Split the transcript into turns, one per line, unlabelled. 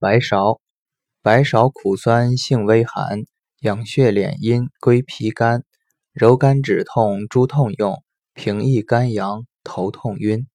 白芍白芍苦酸性微寒养血敛阴归脾肝柔肝止痛诸痛用平抑肝阳头痛晕。